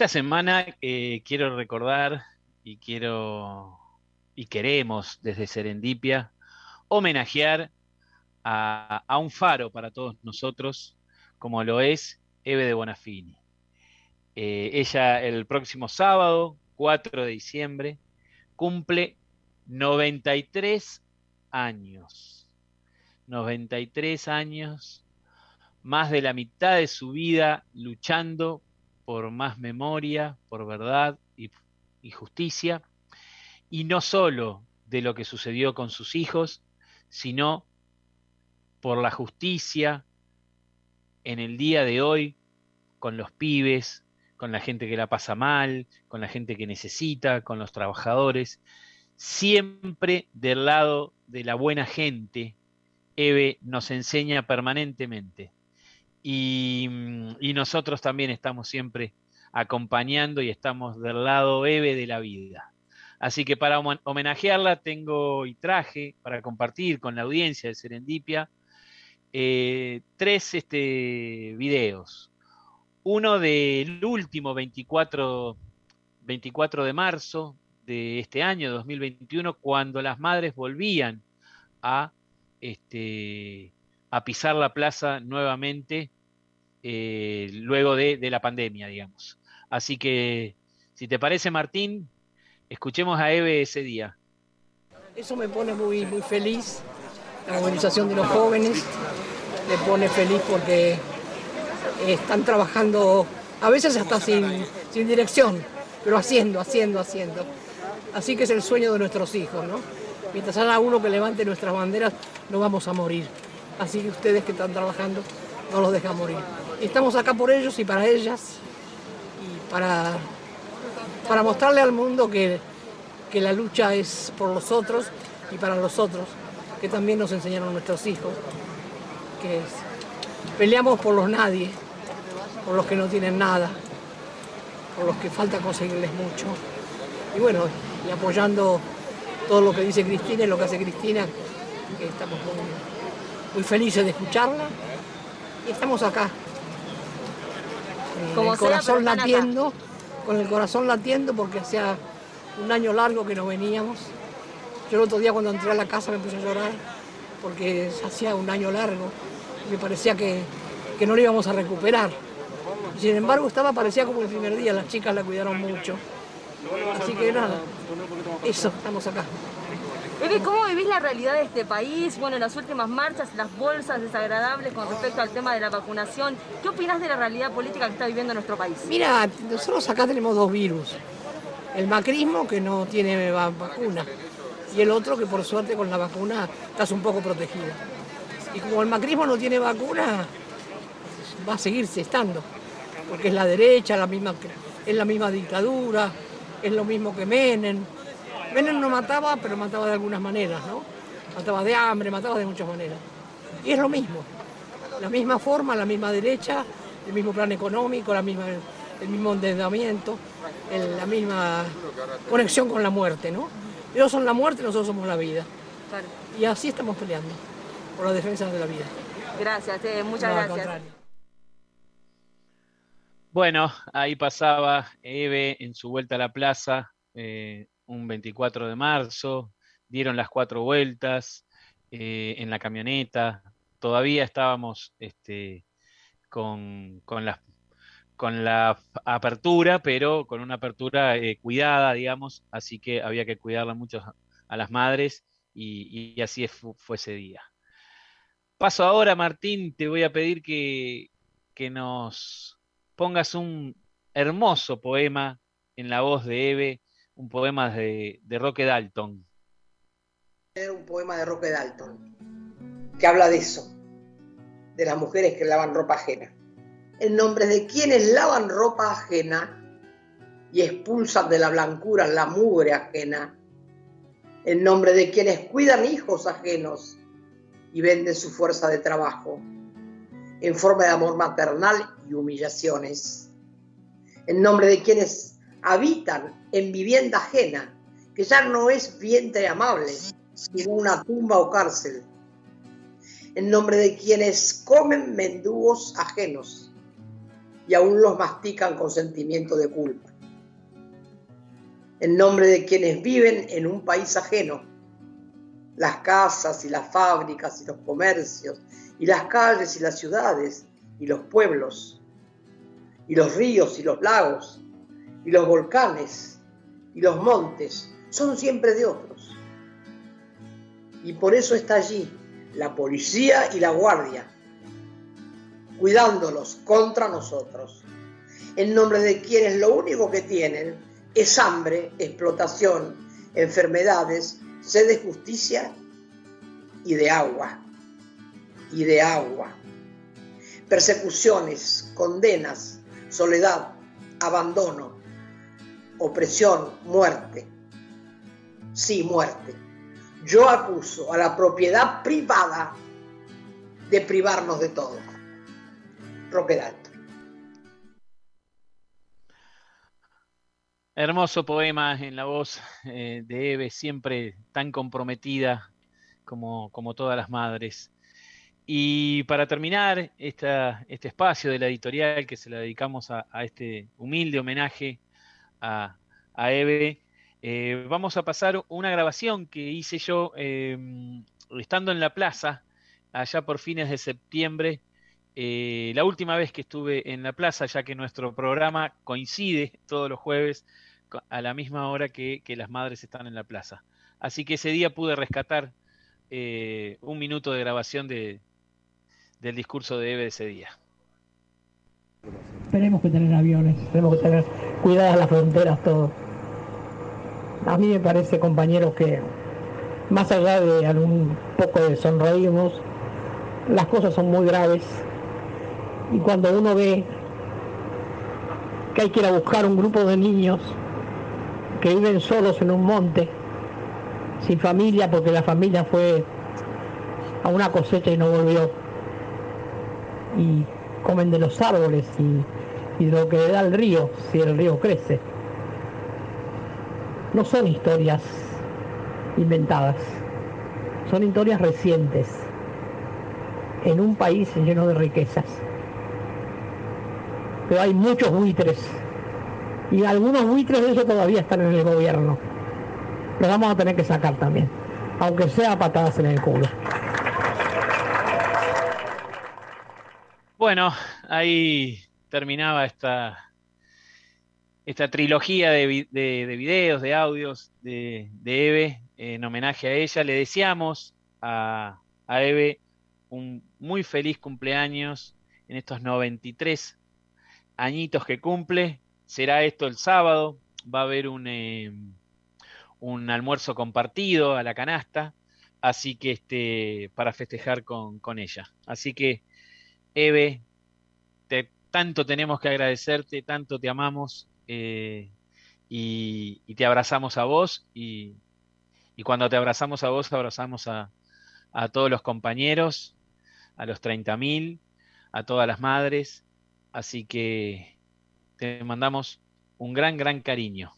Esta semana eh, quiero recordar y quiero y queremos desde Serendipia homenajear a, un faro para todos nosotros, como lo es Eve de Bonafini. Eh, ella el próximo sábado, 4 de diciembre, cumple 93 años. 93 años, más de la mitad de su vida luchando por más memoria, por verdad y, justicia, y no solo de lo que sucedió con sus hijos, sino por la justicia en el día de hoy con los pibes, con la gente que la pasa mal, con la gente que necesita, con los trabajadores, siempre del lado de la buena gente, Eve nos enseña permanentemente. Y, nosotros también estamos siempre acompañando y estamos del lado Eve de la vida. Así que para homenajearla tengo y traje para compartir con la audiencia de Serendipia eh, tres este, videos. Uno del último 24, 24 de marzo de este año 2021, cuando las madres volvían a, este, a pisar la plaza nuevamente eh, luego de, la pandemia, digamos. Así que, si te parece, Martín, escuchemos a Eve ese día. Eso me pone muy, muy feliz, la movilización de los jóvenes, me pone feliz porque están trabajando, a veces hasta sin, sin dirección, pero haciendo, haciendo, haciendo. Así que es el sueño de nuestros hijos, ¿no? Mientras haya uno que levante nuestras banderas, no vamos a morir. Así que ustedes que están trabajando, no los dejan morir. Estamos acá por ellos y para ellas, y para, para mostrarle al mundo que, que la lucha es por los otros y para los otros, que también nos enseñaron nuestros hijos, que peleamos por los nadie, por los que no tienen nada, por los que falta conseguirles mucho. Y bueno, y apoyando todo lo que dice Cristina y lo que hace Cristina, que estamos muy, felices de escucharla. Y estamos acá, con el corazón latiendo, con el corazón latiendo porque hacía un año largo que no veníamos. Yo el otro día cuando entré a la casa me puse a llorar porque hacía un año largo y me parecía que, que no lo íbamos a recuperar. Sin embargo, estaba, parecía como el primer día, las chicas la cuidaron mucho. Así que nada, eso, estamos acá. Eve, ¿cómo vivís la realidad de este país? Bueno, las últimas marchas, las bolsas desagradables con respecto al tema de la vacunación. ¿Qué opinás de la realidad política que está viviendo nuestro país? Mira, nosotros acá tenemos dos virus. El macrismo, que no tiene vacuna, y el otro que por suerte con la vacuna estás un poco protegido. Y como el macrismo no tiene vacuna, va a seguirse estando, porque es la derecha, es la misma dictadura, es lo mismo que Menem. Menem no mataba, pero mataba de algunas maneras, ¿no? Mataba de hambre, mataba de muchas maneras. Y es lo mismo, la misma forma, la misma derecha, el mismo plan económico, la misma, el mismo endeudamiento, la misma conexión con la muerte, ¿no? Ellos son la muerte, nosotros somos la vida. Y así estamos peleando por la defensa de la vida. Gracias, eh, muchas gracias. Bueno, ahí pasaba Eve en su vuelta a la plaza, eh, un 24 de marzo, dieron las cuatro vueltas eh, en la camioneta, todavía estábamos este, con, con, la, con la apertura, pero con una apertura eh, cuidada, digamos, así que había que cuidarla mucho a las madres y, así fue ese día. Paso ahora, Martín, te voy a pedir que, que nos pongas un hermoso poema en la voz de Eve, un poema de, Roque Dalton. Un poema de Roque Dalton que habla de eso, de las mujeres que lavan ropa ajena. En nombre de quienes lavan ropa ajena y expulsan de la blancura la mugre ajena. En nombre de quienes cuidan hijos ajenos y venden su fuerza de trabajo en forma de amor maternal y humillaciones. En nombre de quienes habitan en vivienda ajena, que ya no es vientre amable, sino una tumba o cárcel. En nombre de quienes comen mendugos ajenos y aún los mastican con sentimiento de culpa. En nombre de quienes viven en un país ajeno, las casas y las fábricas y los comercios y las calles y las ciudades y los pueblos y los ríos y los lagos y los volcanes y los montes son siempre de otros. Y por eso está allí la policía y la guardia, cuidándolos contra nosotros, en nombre de quienes lo único que tienen es hambre, explotación, enfermedades, sed de justicia y de agua, y de agua. Persecuciones, condenas, soledad, abandono, opresión, muerte. Sí, muerte. Yo acuso a la propiedad privada de privarnos de todo. Roque Hermoso poema en la voz eh, de Eve, siempre tan comprometida como, como todas las madres. Y para terminar esta, este espacio de la editorial que se la dedicamos a, este humilde homenaje a, Eve, eh, vamos a pasar una grabación que hice yo em, estando en la plaza, allá por fines de septiembre, eh, la última vez que estuve en la plaza, ya que nuestro programa coincide todos los jueves a la misma hora que, las madres están en la plaza. Así que ese día pude rescatar eh, un minuto de grabación de, del discurso de Eve ese día. Tenemos que tener aviones, tenemos que tener cuidadas las fronteras, todo. A mí me parece, compañeros, que más allá de algún poco de sonreírnos, las cosas son muy graves. Y cuando uno ve que hay que ir a buscar un grupo de niños que viven solos en un monte, sin familia, porque la familia fue a una cosecha y no volvió. Y comen de los árboles y, de lo que da el río, si el río crece. No son historias inventadas, son historias recientes, en un país lleno de riquezas. Pero hay muchos buitres, y algunos buitres de eso todavía están en el gobierno lo vamos a tener que sacar también, aunque sea patadas en el culo. Bueno, ahí terminaba esta, esta trilogía de, videos, de audios de, Eve en homenaje a ella. Le deseamos a, a, Eve un muy feliz cumpleaños en estos 93 añitos que cumple. Será esto el sábado. Va a haber un, eh, un almuerzo compartido a la canasta, así que este, para festejar con, ella. Así que, Eve, te, tanto tenemos que agradecerte, tanto te amamos eh, y, te abrazamos a vos y, cuando te abrazamos a vos, abrazamos a, a todos los compañeros, a los 30.000, a todas las madres, así que te mandamos un gran, gran cariño.